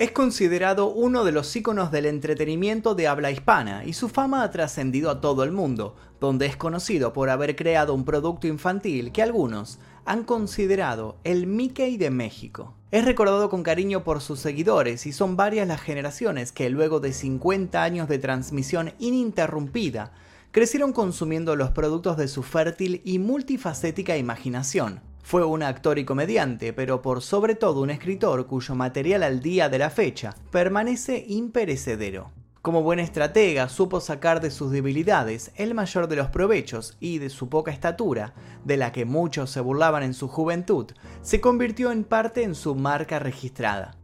Es considerado uno de los íconos del entretenimiento de habla hispana y su fama ha trascendido a todo el mundo, donde es conocido por haber creado un producto infantil que algunos han considerado el Mickey de México. Es recordado con cariño por sus seguidores y son varias las generaciones que luego de 50 años de transmisión ininterrumpida crecieron consumiendo los productos de su fértil y multifacética imaginación. Fue un actor y comediante, pero por sobre todo un escritor cuyo material al día de la fecha permanece imperecedero. Como buen estratega, supo sacar de sus debilidades el mayor de los provechos y de su poca estatura, de la que muchos se burlaban en su juventud, se convirtió en parte en su marca registrada.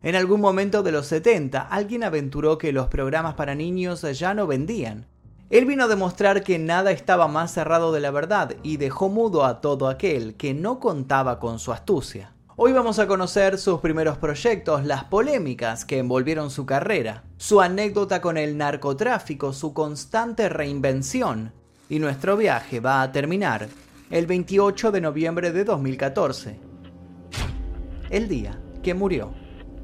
En algún momento de los 70, alguien aventuró que los programas para niños ya no vendían, él vino a demostrar que nada estaba más cerrado de la verdad y dejó mudo a todo aquel que no contaba con su astucia. Hoy vamos a conocer sus primeros proyectos, las polémicas que envolvieron su carrera, su anécdota con el narcotráfico, su constante reinvención. Y nuestro viaje va a terminar el 28 de noviembre de 2014, el día que murió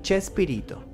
Chespirito.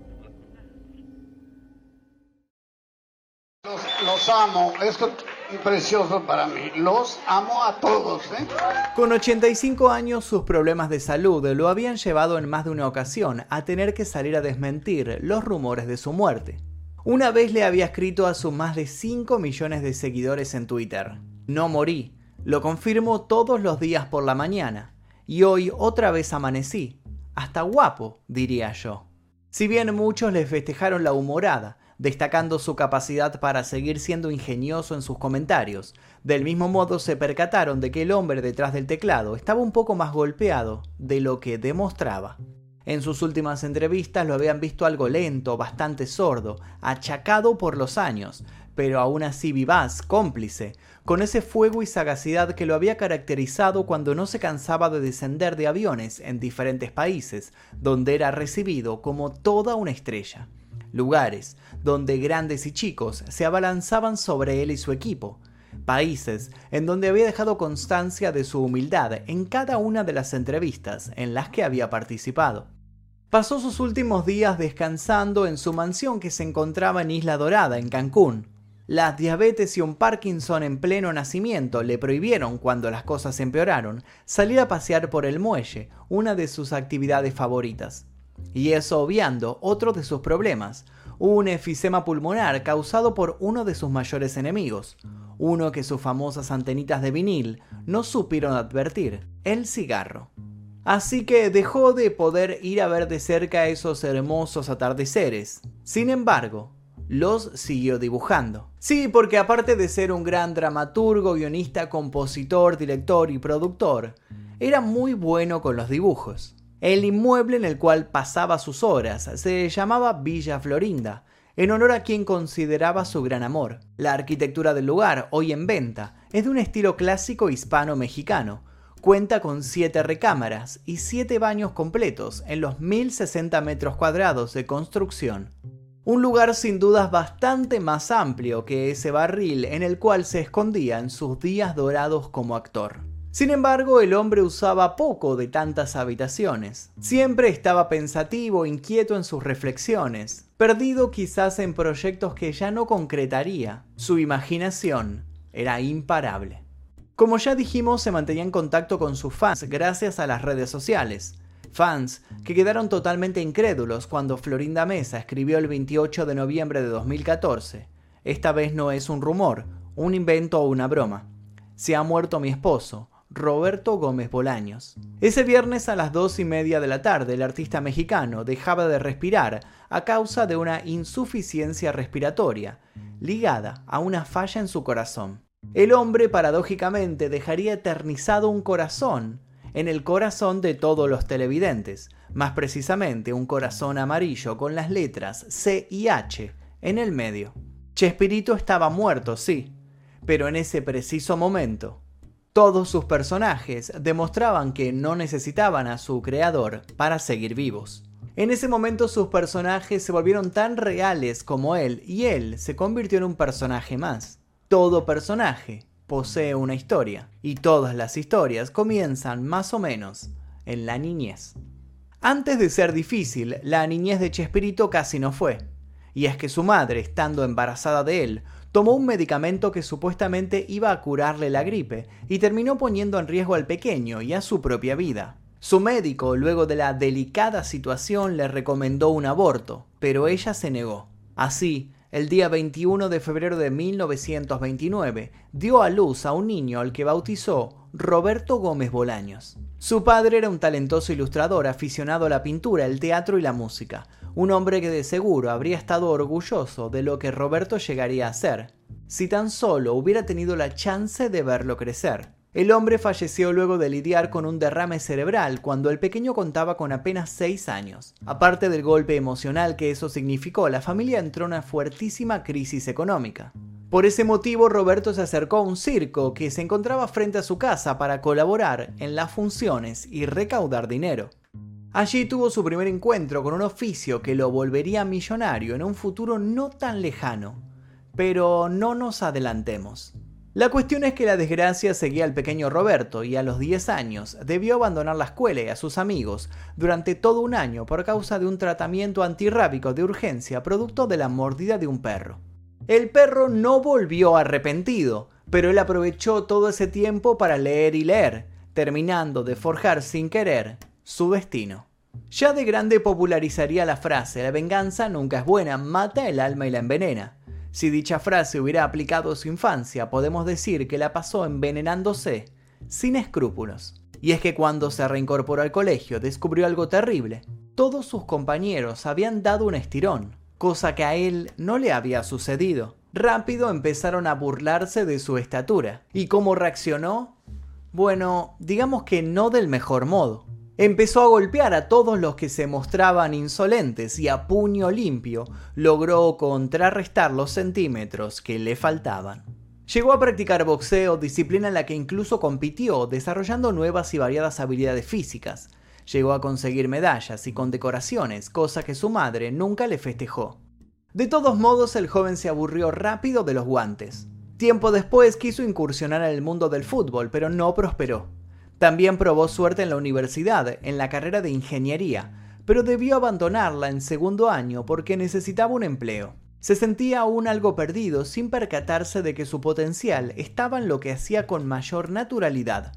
Los, amo, esto es precioso para mí. Los amo a todos. ¿eh? Con 85 años, sus problemas de salud lo habían llevado en más de una ocasión a tener que salir a desmentir los rumores de su muerte. Una vez le había escrito a sus más de 5 millones de seguidores en Twitter. No morí, lo confirmo todos los días por la mañana. Y hoy otra vez amanecí. Hasta guapo, diría yo. Si bien muchos le festejaron la humorada, destacando su capacidad para seguir siendo ingenioso en sus comentarios. Del mismo modo se percataron de que el hombre detrás del teclado estaba un poco más golpeado de lo que demostraba. En sus últimas entrevistas lo habían visto algo lento, bastante sordo, achacado por los años, pero aún así vivaz, cómplice, con ese fuego y sagacidad que lo había caracterizado cuando no se cansaba de descender de aviones en diferentes países, donde era recibido como toda una estrella lugares donde grandes y chicos se abalanzaban sobre él y su equipo, países en donde había dejado constancia de su humildad en cada una de las entrevistas en las que había participado. Pasó sus últimos días descansando en su mansión que se encontraba en Isla Dorada, en Cancún. Las diabetes y un Parkinson en pleno nacimiento le prohibieron, cuando las cosas empeoraron, salir a pasear por el muelle, una de sus actividades favoritas. Y eso obviando otro de sus problemas, un efisema pulmonar causado por uno de sus mayores enemigos, uno que sus famosas antenitas de vinil no supieron advertir, el cigarro. Así que dejó de poder ir a ver de cerca esos hermosos atardeceres. Sin embargo, los siguió dibujando. Sí, porque aparte de ser un gran dramaturgo, guionista, compositor, director y productor, era muy bueno con los dibujos. El inmueble en el cual pasaba sus horas se llamaba Villa Florinda, en honor a quien consideraba su gran amor. La arquitectura del lugar, hoy en venta, es de un estilo clásico hispano-mexicano. Cuenta con siete recámaras y siete baños completos en los 1060 metros cuadrados de construcción. Un lugar sin dudas bastante más amplio que ese barril en el cual se escondía en sus días dorados como actor. Sin embargo, el hombre usaba poco de tantas habitaciones. Siempre estaba pensativo, inquieto en sus reflexiones, perdido quizás en proyectos que ya no concretaría. Su imaginación era imparable. Como ya dijimos, se mantenía en contacto con sus fans gracias a las redes sociales. Fans que quedaron totalmente incrédulos cuando Florinda Mesa escribió el 28 de noviembre de 2014. Esta vez no es un rumor, un invento o una broma. Se ha muerto mi esposo, Roberto Gómez Bolaños. Ese viernes a las dos y media de la tarde, el artista mexicano dejaba de respirar a causa de una insuficiencia respiratoria, ligada a una falla en su corazón. El hombre, paradójicamente, dejaría eternizado un corazón en el corazón de todos los televidentes, más precisamente un corazón amarillo con las letras C y H en el medio. Chespirito estaba muerto, sí, pero en ese preciso momento todos sus personajes demostraban que no necesitaban a su creador para seguir vivos. En ese momento sus personajes se volvieron tan reales como él y él se convirtió en un personaje más. Todo personaje posee una historia y todas las historias comienzan más o menos en la niñez. Antes de ser difícil, la niñez de Chespirito casi no fue. Y es que su madre, estando embarazada de él, tomó un medicamento que supuestamente iba a curarle la gripe y terminó poniendo en riesgo al pequeño y a su propia vida. Su médico, luego de la delicada situación, le recomendó un aborto, pero ella se negó. Así, el día 21 de febrero de 1929, dio a luz a un niño al que bautizó Roberto Gómez Bolaños. Su padre era un talentoso ilustrador aficionado a la pintura, el teatro y la música, un hombre que de seguro habría estado orgulloso de lo que Roberto llegaría a ser, si tan solo hubiera tenido la chance de verlo crecer. El hombre falleció luego de lidiar con un derrame cerebral cuando el pequeño contaba con apenas 6 años. Aparte del golpe emocional que eso significó, la familia entró en una fuertísima crisis económica. Por ese motivo, Roberto se acercó a un circo que se encontraba frente a su casa para colaborar en las funciones y recaudar dinero. Allí tuvo su primer encuentro con un oficio que lo volvería millonario en un futuro no tan lejano. Pero no nos adelantemos. La cuestión es que la desgracia seguía al pequeño Roberto y a los 10 años debió abandonar la escuela y a sus amigos durante todo un año por causa de un tratamiento antirrábico de urgencia producto de la mordida de un perro. El perro no volvió arrepentido, pero él aprovechó todo ese tiempo para leer y leer, terminando de forjar sin querer su destino. Ya de grande popularizaría la frase la venganza nunca es buena, mata el alma y la envenena. Si dicha frase hubiera aplicado su infancia, podemos decir que la pasó envenenándose, sin escrúpulos. Y es que cuando se reincorporó al colegio descubrió algo terrible. Todos sus compañeros habían dado un estirón, cosa que a él no le había sucedido. Rápido empezaron a burlarse de su estatura. ¿Y cómo reaccionó? Bueno, digamos que no del mejor modo. Empezó a golpear a todos los que se mostraban insolentes y a puño limpio logró contrarrestar los centímetros que le faltaban. Llegó a practicar boxeo, disciplina en la que incluso compitió, desarrollando nuevas y variadas habilidades físicas. Llegó a conseguir medallas y condecoraciones, cosa que su madre nunca le festejó. De todos modos, el joven se aburrió rápido de los guantes. Tiempo después quiso incursionar en el mundo del fútbol, pero no prosperó. También probó suerte en la universidad, en la carrera de ingeniería, pero debió abandonarla en segundo año porque necesitaba un empleo. Se sentía aún algo perdido sin percatarse de que su potencial estaba en lo que hacía con mayor naturalidad.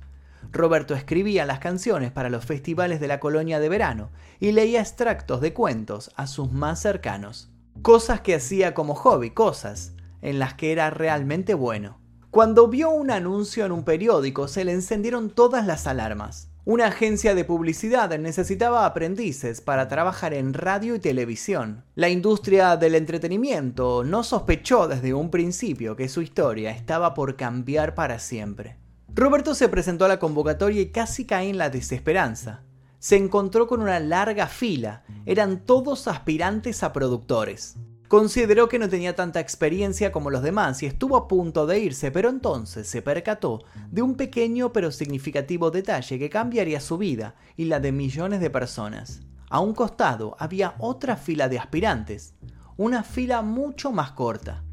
Roberto escribía las canciones para los festivales de la colonia de verano y leía extractos de cuentos a sus más cercanos. Cosas que hacía como hobby, cosas en las que era realmente bueno. Cuando vio un anuncio en un periódico se le encendieron todas las alarmas. Una agencia de publicidad necesitaba aprendices para trabajar en radio y televisión. La industria del entretenimiento no sospechó desde un principio que su historia estaba por cambiar para siempre. Roberto se presentó a la convocatoria y casi cae en la desesperanza. Se encontró con una larga fila, eran todos aspirantes a productores. Consideró que no tenía tanta experiencia como los demás y estuvo a punto de irse, pero entonces se percató de un pequeño pero significativo detalle que cambiaría su vida y la de millones de personas. A un costado había otra fila de aspirantes, una fila mucho más corta.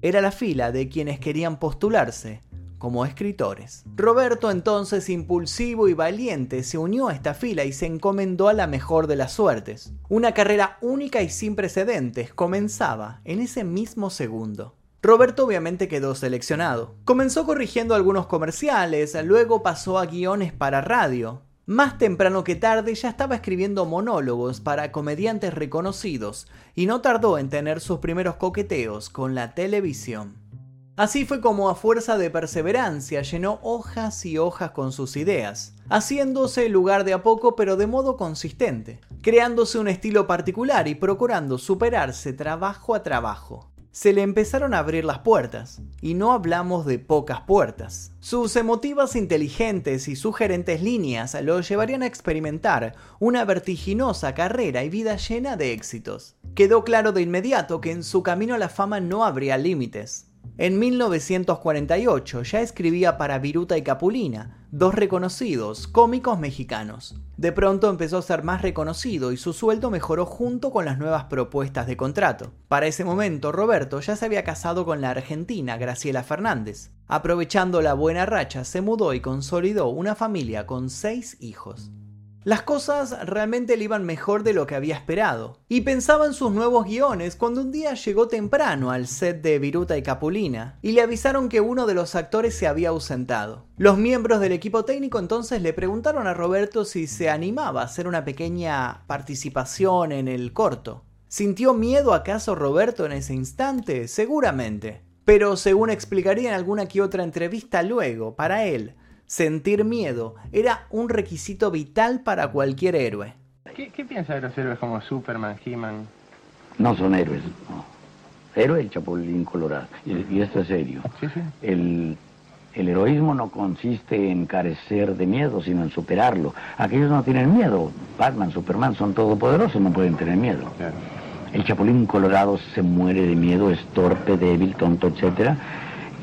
Era la fila de quienes querían postularse como escritores. Roberto, entonces impulsivo y valiente, se unió a esta fila y se encomendó a la mejor de las suertes. Una carrera única y sin precedentes comenzaba en ese mismo segundo. Roberto obviamente quedó seleccionado. Comenzó corrigiendo algunos comerciales, luego pasó a guiones para radio. Más temprano que tarde ya estaba escribiendo monólogos para comediantes reconocidos y no tardó en tener sus primeros coqueteos con la televisión. Así fue como a fuerza de perseverancia llenó hojas y hojas con sus ideas, haciéndose lugar de a poco pero de modo consistente, creándose un estilo particular y procurando superarse trabajo a trabajo. Se le empezaron a abrir las puertas, y no hablamos de pocas puertas. Sus emotivas, inteligentes y sugerentes líneas lo llevarían a experimentar una vertiginosa carrera y vida llena de éxitos. Quedó claro de inmediato que en su camino a la fama no habría límites, en 1948 ya escribía para Viruta y Capulina, dos reconocidos cómicos mexicanos. De pronto empezó a ser más reconocido y su sueldo mejoró junto con las nuevas propuestas de contrato. Para ese momento, Roberto ya se había casado con la argentina Graciela Fernández. Aprovechando la buena racha, se mudó y consolidó una familia con seis hijos. Las cosas realmente le iban mejor de lo que había esperado, y pensaba en sus nuevos guiones cuando un día llegó temprano al set de Viruta y Capulina, y le avisaron que uno de los actores se había ausentado. Los miembros del equipo técnico entonces le preguntaron a Roberto si se animaba a hacer una pequeña participación en el corto. ¿Sintió miedo acaso Roberto en ese instante? Seguramente. Pero según explicaría en alguna que otra entrevista luego, para él, sentir miedo era un requisito vital para cualquier héroe. ¿Qué, qué piensa de los héroes como Superman, He-Man? No son héroes, no. Héroe el Chapulín Colorado, y, y esto es serio. Sí, sí. El, el heroísmo no consiste en carecer de miedo, sino en superarlo. Aquellos no tienen miedo. Batman, Superman son todopoderosos, no pueden tener miedo. Claro. El Chapulín Colorado se muere de miedo, es torpe, débil, tonto, etcétera,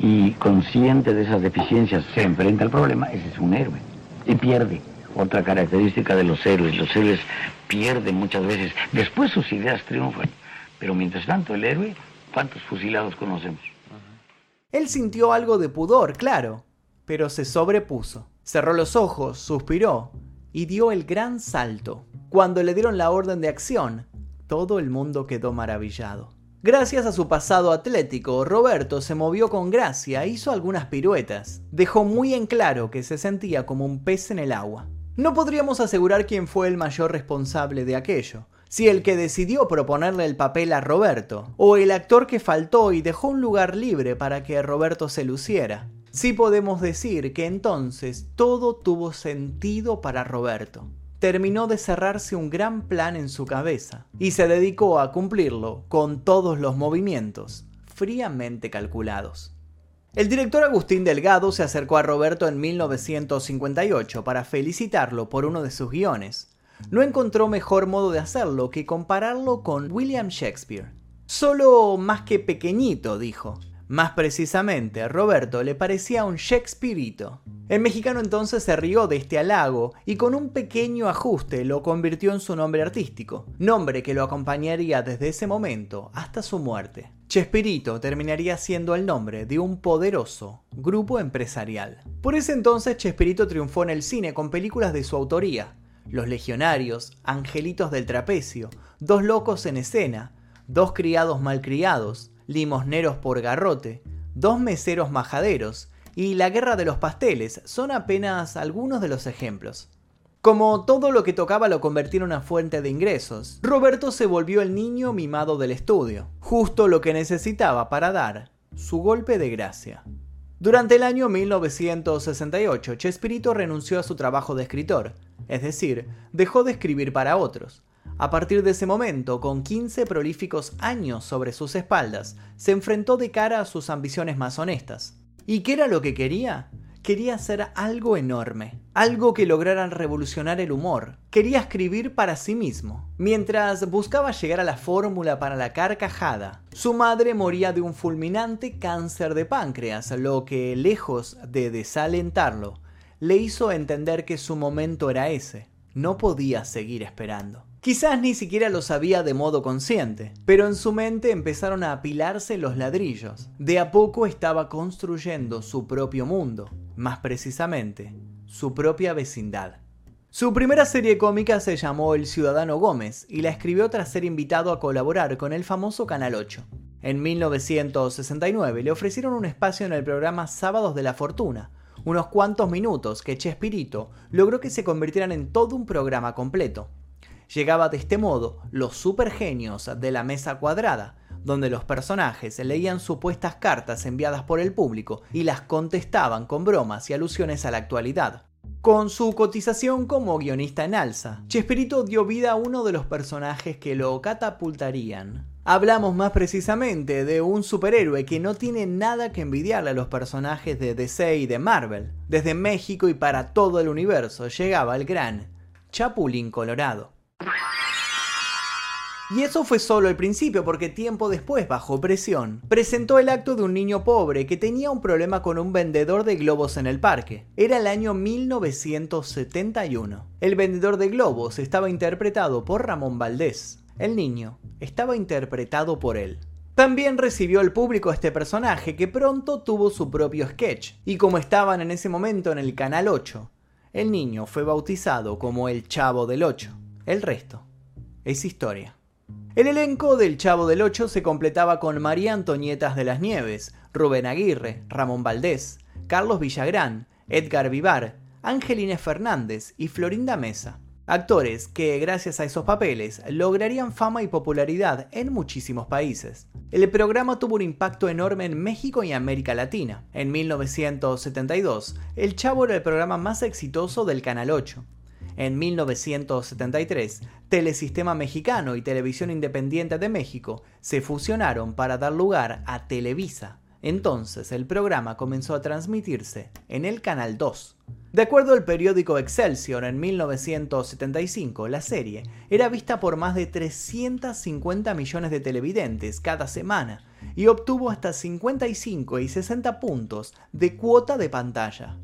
y consciente de esas deficiencias se enfrenta al problema, ese es un héroe. Y pierde. Otra característica de los héroes, los héroes pierden muchas veces, después sus ideas triunfan, pero mientras tanto el héroe, ¿cuántos fusilados conocemos? Él sintió algo de pudor, claro, pero se sobrepuso. Cerró los ojos, suspiró y dio el gran salto. Cuando le dieron la orden de acción, todo el mundo quedó maravillado. Gracias a su pasado atlético, Roberto se movió con gracia hizo algunas piruetas. Dejó muy en claro que se sentía como un pez en el agua. No podríamos asegurar quién fue el mayor responsable de aquello, si el que decidió proponerle el papel a Roberto, o el actor que faltó y dejó un lugar libre para que Roberto se luciera. Sí podemos decir que entonces todo tuvo sentido para Roberto. Terminó de cerrarse un gran plan en su cabeza y se dedicó a cumplirlo con todos los movimientos fríamente calculados. El director Agustín Delgado se acercó a Roberto en 1958 para felicitarlo por uno de sus guiones. No encontró mejor modo de hacerlo que compararlo con William Shakespeare. Solo más que pequeñito, dijo. Más precisamente, Roberto le parecía un Shakespeareito. El mexicano entonces se rió de este halago y con un pequeño ajuste lo convirtió en su nombre artístico, nombre que lo acompañaría desde ese momento hasta su muerte. Chespirito terminaría siendo el nombre de un poderoso grupo empresarial. Por ese entonces Chespirito triunfó en el cine con películas de su autoría, Los Legionarios, Angelitos del Trapecio, Dos Locos en Escena, Dos Criados Malcriados, Limosneros por Garrote, Dos Meseros Majaderos y La Guerra de los Pasteles son apenas algunos de los ejemplos. Como todo lo que tocaba lo convertía en una fuente de ingresos, Roberto se volvió el niño mimado del estudio, justo lo que necesitaba para dar su golpe de gracia. Durante el año 1968, Chespirito renunció a su trabajo de escritor, es decir, dejó de escribir para otros. A partir de ese momento, con 15 prolíficos años sobre sus espaldas, se enfrentó de cara a sus ambiciones más honestas. ¿Y qué era lo que quería? Quería hacer algo enorme, algo que lograra revolucionar el humor. Quería escribir para sí mismo. Mientras buscaba llegar a la fórmula para la carcajada, su madre moría de un fulminante cáncer de páncreas, lo que, lejos de desalentarlo, le hizo entender que su momento era ese. No podía seguir esperando. Quizás ni siquiera lo sabía de modo consciente, pero en su mente empezaron a apilarse los ladrillos. De a poco estaba construyendo su propio mundo, más precisamente, su propia vecindad. Su primera serie cómica se llamó El Ciudadano Gómez y la escribió tras ser invitado a colaborar con el famoso Canal 8. En 1969 le ofrecieron un espacio en el programa Sábados de la Fortuna, unos cuantos minutos que Chespirito logró que se convirtieran en todo un programa completo. Llegaba de este modo los supergenios de la mesa cuadrada, donde los personajes leían supuestas cartas enviadas por el público y las contestaban con bromas y alusiones a la actualidad. Con su cotización como guionista en alza, Chespirito dio vida a uno de los personajes que lo catapultarían. Hablamos más precisamente de un superhéroe que no tiene nada que envidiarle a los personajes de DC y de Marvel. Desde México y para todo el universo llegaba el gran Chapulín Colorado. Y eso fue solo el principio porque tiempo después, bajo presión, presentó el acto de un niño pobre que tenía un problema con un vendedor de globos en el parque. Era el año 1971. El vendedor de globos estaba interpretado por Ramón Valdés. El niño estaba interpretado por él. También recibió el público este personaje que pronto tuvo su propio sketch, y como estaban en ese momento en el Canal 8, el niño fue bautizado como el Chavo del Ocho. El resto es historia. El elenco del Chavo del Ocho se completaba con María Antonietas de las Nieves, Rubén Aguirre, Ramón Valdés, Carlos Villagrán, Edgar Vivar, Angelina Fernández y Florinda Mesa. Actores que, gracias a esos papeles, lograrían fama y popularidad en muchísimos países. El programa tuvo un impacto enorme en México y América Latina. En 1972, El Chavo era el programa más exitoso del Canal 8. En 1973, Telesistema Mexicano y Televisión Independiente de México se fusionaron para dar lugar a Televisa. Entonces el programa comenzó a transmitirse en el Canal 2. De acuerdo al periódico Excelsior, en 1975 la serie era vista por más de 350 millones de televidentes cada semana y obtuvo hasta 55 y 60 puntos de cuota de pantalla.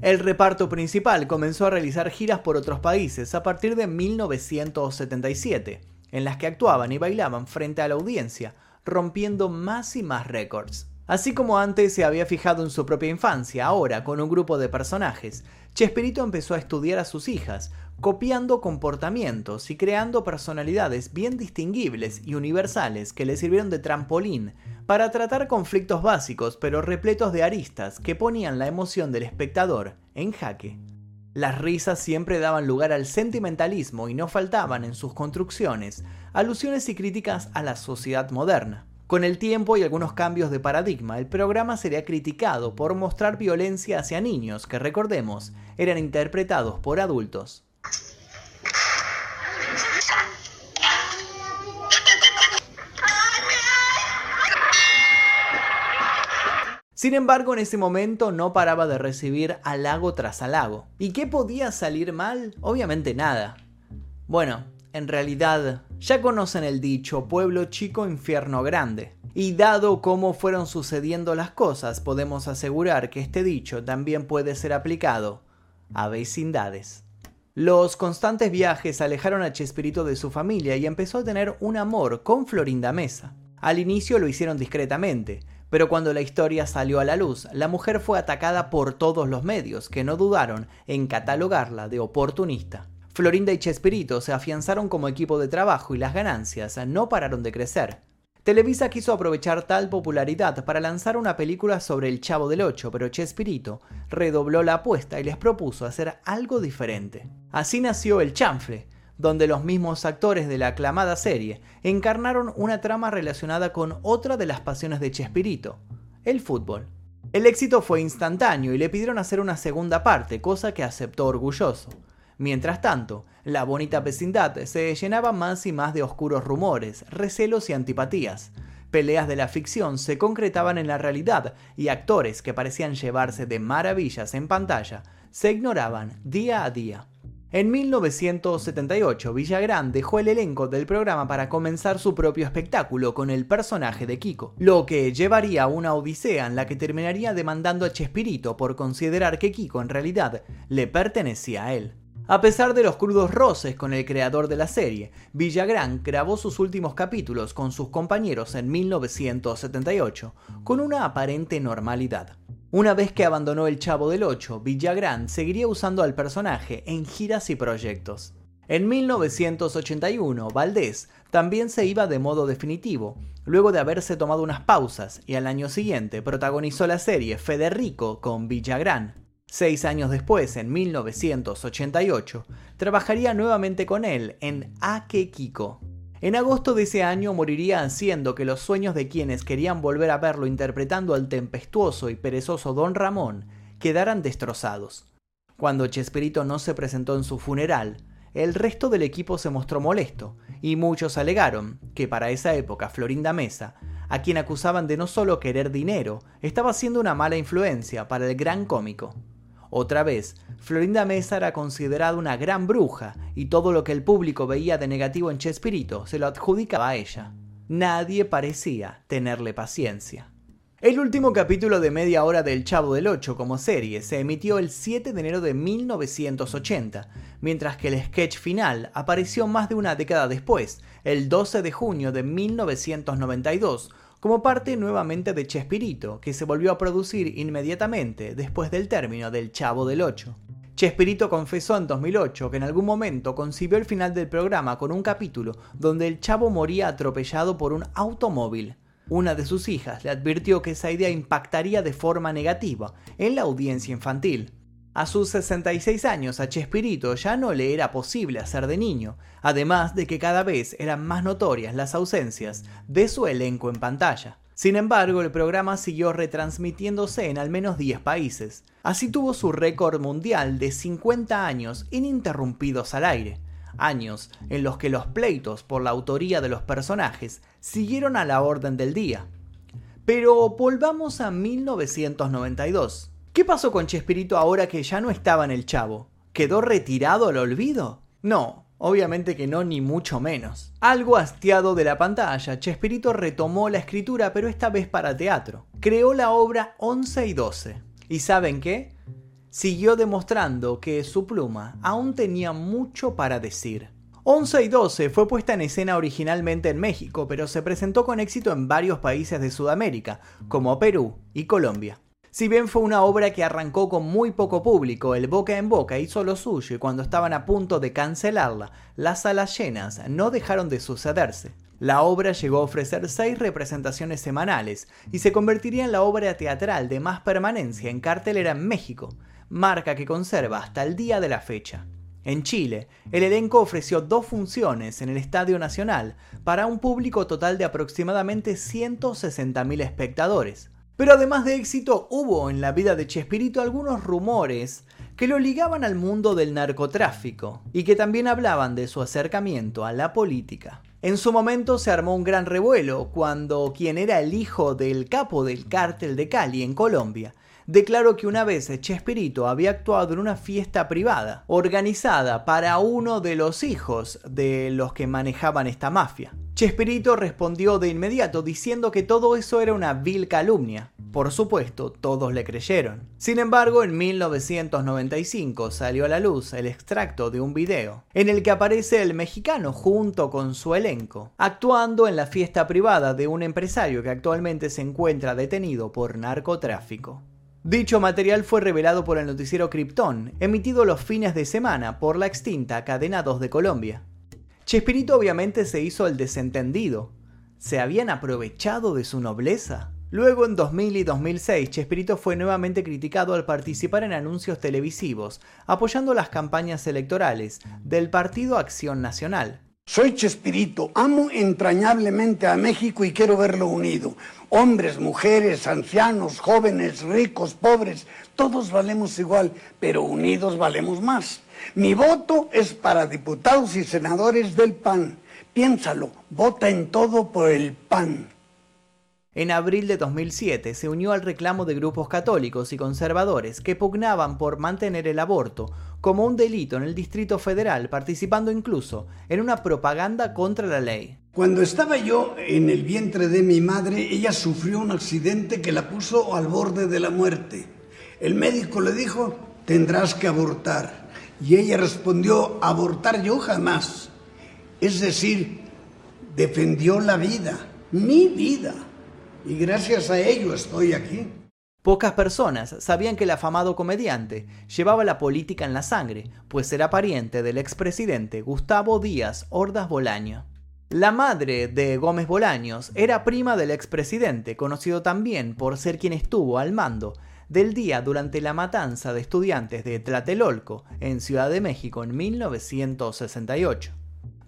El reparto principal comenzó a realizar giras por otros países a partir de 1977, en las que actuaban y bailaban frente a la audiencia, rompiendo más y más récords. Así como antes se había fijado en su propia infancia, ahora con un grupo de personajes, Chespirito empezó a estudiar a sus hijas, copiando comportamientos y creando personalidades bien distinguibles y universales que le sirvieron de trampolín para tratar conflictos básicos pero repletos de aristas que ponían la emoción del espectador en jaque. Las risas siempre daban lugar al sentimentalismo y no faltaban en sus construcciones alusiones y críticas a la sociedad moderna. Con el tiempo y algunos cambios de paradigma, el programa sería criticado por mostrar violencia hacia niños que, recordemos, eran interpretados por adultos. Sin embargo, en ese momento no paraba de recibir halago tras halago. ¿Y qué podía salir mal? Obviamente nada. Bueno, en realidad ya conocen el dicho pueblo chico, infierno grande. Y dado cómo fueron sucediendo las cosas, podemos asegurar que este dicho también puede ser aplicado a vecindades. Los constantes viajes alejaron a Chespirito de su familia y empezó a tener un amor con Florinda Mesa. Al inicio lo hicieron discretamente, pero cuando la historia salió a la luz, la mujer fue atacada por todos los medios, que no dudaron en catalogarla de oportunista. Florinda y Chespirito se afianzaron como equipo de trabajo y las ganancias no pararon de crecer. Televisa quiso aprovechar tal popularidad para lanzar una película sobre el Chavo del Ocho, pero Chespirito redobló la apuesta y les propuso hacer algo diferente. Así nació El Chanfle, donde los mismos actores de la aclamada serie encarnaron una trama relacionada con otra de las pasiones de Chespirito, el fútbol. El éxito fue instantáneo y le pidieron hacer una segunda parte, cosa que aceptó orgulloso. Mientras tanto, la bonita vecindad se llenaba más y más de oscuros rumores, recelos y antipatías. Peleas de la ficción se concretaban en la realidad y actores que parecían llevarse de maravillas en pantalla se ignoraban día a día. En 1978, Villagrán dejó el elenco del programa para comenzar su propio espectáculo con el personaje de Kiko, lo que llevaría a una odisea en la que terminaría demandando a Chespirito por considerar que Kiko en realidad le pertenecía a él. A pesar de los crudos roces con el creador de la serie, Villagrán grabó sus últimos capítulos con sus compañeros en 1978, con una aparente normalidad. Una vez que abandonó El Chavo del Ocho, Villagrán seguiría usando al personaje en giras y proyectos. En 1981, Valdés también se iba de modo definitivo, luego de haberse tomado unas pausas, y al año siguiente protagonizó la serie Federico con Villagrán. Seis años después, en 1988, trabajaría nuevamente con él en Ake Kiko. En agosto de ese año moriría haciendo que los sueños de quienes querían volver a verlo interpretando al tempestuoso y perezoso Don Ramón quedaran destrozados. Cuando Chespirito no se presentó en su funeral, el resto del equipo se mostró molesto, y muchos alegaron que para esa época Florinda Mesa, a quien acusaban de no solo querer dinero, estaba siendo una mala influencia para el gran cómico. Otra vez, Florinda Mesa era considerada una gran bruja y todo lo que el público veía de negativo en Chespirito se lo adjudicaba a ella. Nadie parecía tenerle paciencia. El último capítulo de media hora del Chavo del Ocho como serie se emitió el 7 de enero de 1980, mientras que el sketch final apareció más de una década después, el 12 de junio de 1992, como parte nuevamente de Chespirito, que se volvió a producir inmediatamente después del término del Chavo del Ocho. Chespirito confesó en 2008 que en algún momento concibió el final del programa con un capítulo donde el chavo moría atropellado por un automóvil. Una de sus hijas le advirtió que esa idea impactaría de forma negativa en la audiencia infantil. A sus 66 años a Chespirito ya no le era posible hacer de niño, además de que cada vez eran más notorias las ausencias de su elenco en pantalla. Sin embargo, el programa siguió retransmitiéndose en al menos 10 países. Así tuvo su récord mundial de 50 años ininterrumpidos al aire, años en los que los pleitos por la autoría de los personajes siguieron a la orden del día. Pero volvamos a 1992. ¿Qué pasó con Chespirito ahora que ya no estaba en el Chavo? ¿Quedó retirado al olvido? No, Obviamente que no, ni mucho menos. Algo hastiado de la pantalla, Chespirito retomó la escritura, pero esta vez para teatro. Creó la obra 11 y 12. ¿Y saben qué? Siguió demostrando que su pluma aún tenía mucho para decir. 11 y 12 fue puesta en escena originalmente en México, pero se presentó con éxito en varios países de Sudamérica, como Perú y Colombia. Si bien fue una obra que arrancó con muy poco público, el boca en boca hizo lo suyo y cuando estaban a punto de cancelarla, las salas llenas no dejaron de sucederse. La obra llegó a ofrecer seis representaciones semanales y se convertiría en la obra teatral de más permanencia en cartelera en México, marca que conserva hasta el día de la fecha. En Chile, el elenco ofreció dos funciones en el Estadio Nacional para un público total de aproximadamente 160.000 espectadores. Pero además de éxito, hubo en la vida de Chespirito algunos rumores que lo ligaban al mundo del narcotráfico y que también hablaban de su acercamiento a la política. En su momento se armó un gran revuelo cuando quien era el hijo del capo del cártel de Cali en Colombia declaró que una vez Chespirito había actuado en una fiesta privada organizada para uno de los hijos de los que manejaban esta mafia. Chespirito respondió de inmediato diciendo que todo eso era una vil calumnia. Por supuesto, todos le creyeron. Sin embargo, en 1995 salió a la luz el extracto de un video, en el que aparece el mexicano junto con su elenco, actuando en la fiesta privada de un empresario que actualmente se encuentra detenido por narcotráfico. Dicho material fue revelado por el noticiero Krypton, emitido los fines de semana por la extinta Cadena 2 de Colombia. Chespirito obviamente se hizo el desentendido. ¿Se habían aprovechado de su nobleza? Luego en 2000 y 2006 Chespirito fue nuevamente criticado al participar en anuncios televisivos, apoyando las campañas electorales del Partido Acción Nacional. Soy Chespirito, amo entrañablemente a México y quiero verlo unido. Hombres, mujeres, ancianos, jóvenes, ricos, pobres, todos valemos igual, pero unidos valemos más. Mi voto es para diputados y senadores del PAN. Piénsalo, vota en todo por el PAN. En abril de 2007 se unió al reclamo de grupos católicos y conservadores que pugnaban por mantener el aborto como un delito en el Distrito Federal, participando incluso en una propaganda contra la ley. Cuando estaba yo en el vientre de mi madre, ella sufrió un accidente que la puso al borde de la muerte. El médico le dijo, tendrás que abortar. Y ella respondió, abortar yo jamás. Es decir, defendió la vida, mi vida. Y gracias a ello estoy aquí. Pocas personas sabían que el afamado comediante llevaba la política en la sangre, pues era pariente del expresidente Gustavo Díaz Ordaz Bolaño. La madre de Gómez Bolaños era prima del expresidente, conocido también por ser quien estuvo al mando del día durante la matanza de estudiantes de Tlatelolco en Ciudad de México en 1968.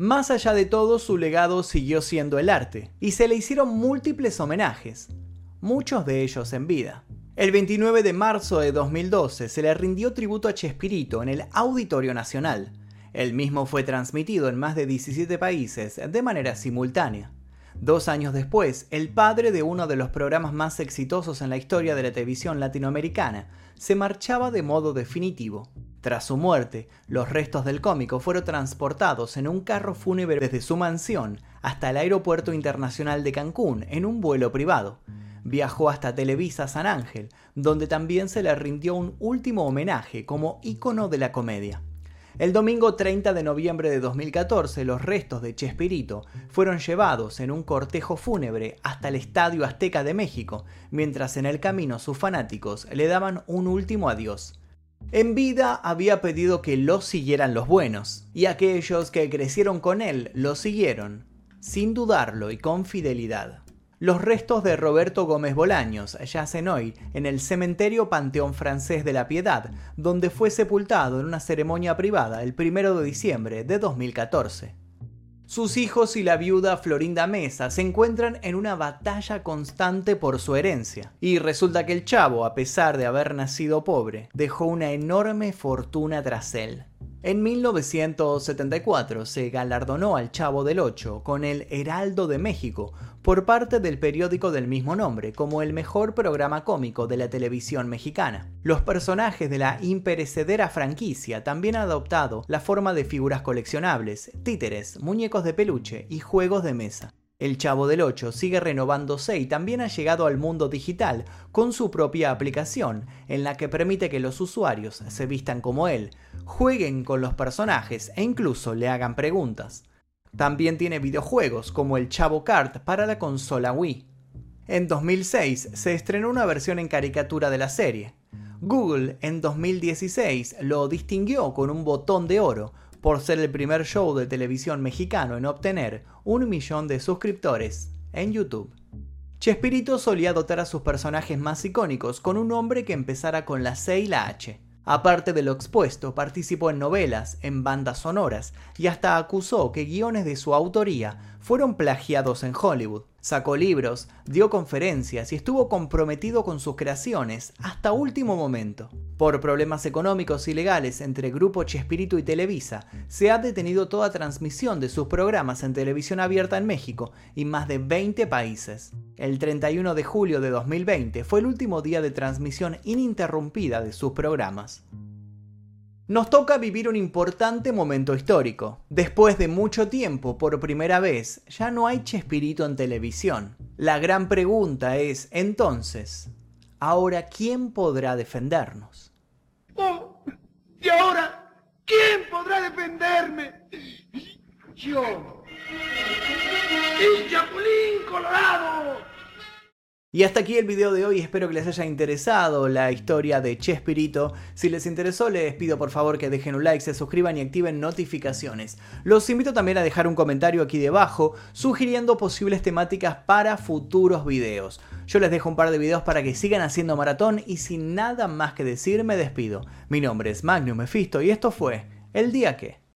Más allá de todo, su legado siguió siendo el arte, y se le hicieron múltiples homenajes, muchos de ellos en vida. El 29 de marzo de 2012 se le rindió tributo a Chespirito en el Auditorio Nacional. El mismo fue transmitido en más de 17 países de manera simultánea. Dos años después, el padre de uno de los programas más exitosos en la historia de la televisión latinoamericana se marchaba de modo definitivo. Tras su muerte, los restos del cómico fueron transportados en un carro fúnebre desde su mansión hasta el Aeropuerto Internacional de Cancún en un vuelo privado. Viajó hasta Televisa San Ángel, donde también se le rindió un último homenaje como ícono de la comedia. El domingo 30 de noviembre de 2014, los restos de Chespirito fueron llevados en un cortejo fúnebre hasta el Estadio Azteca de México, mientras en el camino sus fanáticos le daban un último adiós. En vida había pedido que lo siguieran los buenos, y aquellos que crecieron con él lo siguieron, sin dudarlo y con fidelidad. Los restos de Roberto Gómez Bolaños yacen hoy en el cementerio Panteón Francés de la Piedad, donde fue sepultado en una ceremonia privada el 1 de diciembre de 2014. Sus hijos y la viuda Florinda Mesa se encuentran en una batalla constante por su herencia. Y resulta que el chavo, a pesar de haber nacido pobre, dejó una enorme fortuna tras él. En 1974 se galardonó al Chavo del Ocho con el Heraldo de México por parte del periódico del mismo nombre como el mejor programa cómico de la televisión mexicana. Los personajes de la imperecedera franquicia también han adoptado la forma de figuras coleccionables, títeres, muñecos de peluche y juegos de mesa. El Chavo del 8 sigue renovándose y también ha llegado al mundo digital con su propia aplicación, en la que permite que los usuarios se vistan como él, jueguen con los personajes e incluso le hagan preguntas. También tiene videojuegos como el Chavo Kart para la consola Wii. En 2006 se estrenó una versión en caricatura de la serie. Google en 2016 lo distinguió con un botón de oro por ser el primer show de televisión mexicano en obtener un millón de suscriptores en YouTube. Chespirito solía dotar a sus personajes más icónicos con un nombre que empezara con la C y la H. Aparte de lo expuesto, participó en novelas, en bandas sonoras y hasta acusó que guiones de su autoría fueron plagiados en Hollywood. Sacó libros, dio conferencias y estuvo comprometido con sus creaciones hasta último momento. Por problemas económicos y legales entre Grupo Chespirito y Televisa, se ha detenido toda transmisión de sus programas en televisión abierta en México y más de 20 países. El 31 de julio de 2020 fue el último día de transmisión ininterrumpida de sus programas nos toca vivir un importante momento histórico. Después de mucho tiempo, por primera vez, ya no hay Chespirito en televisión. La gran pregunta es, entonces, ¿ahora quién podrá defendernos? Oh, ¿y ahora quién podrá defenderme? Yo. El Chapulín Colorado. Y hasta aquí el video de hoy, espero que les haya interesado la historia de Chespirito. Si les interesó, les pido por favor que dejen un like, se suscriban y activen notificaciones. Los invito también a dejar un comentario aquí debajo sugiriendo posibles temáticas para futuros videos. Yo les dejo un par de videos para que sigan haciendo maratón y sin nada más que decir me despido. Mi nombre es Magnum Mephisto y esto fue El Día Que...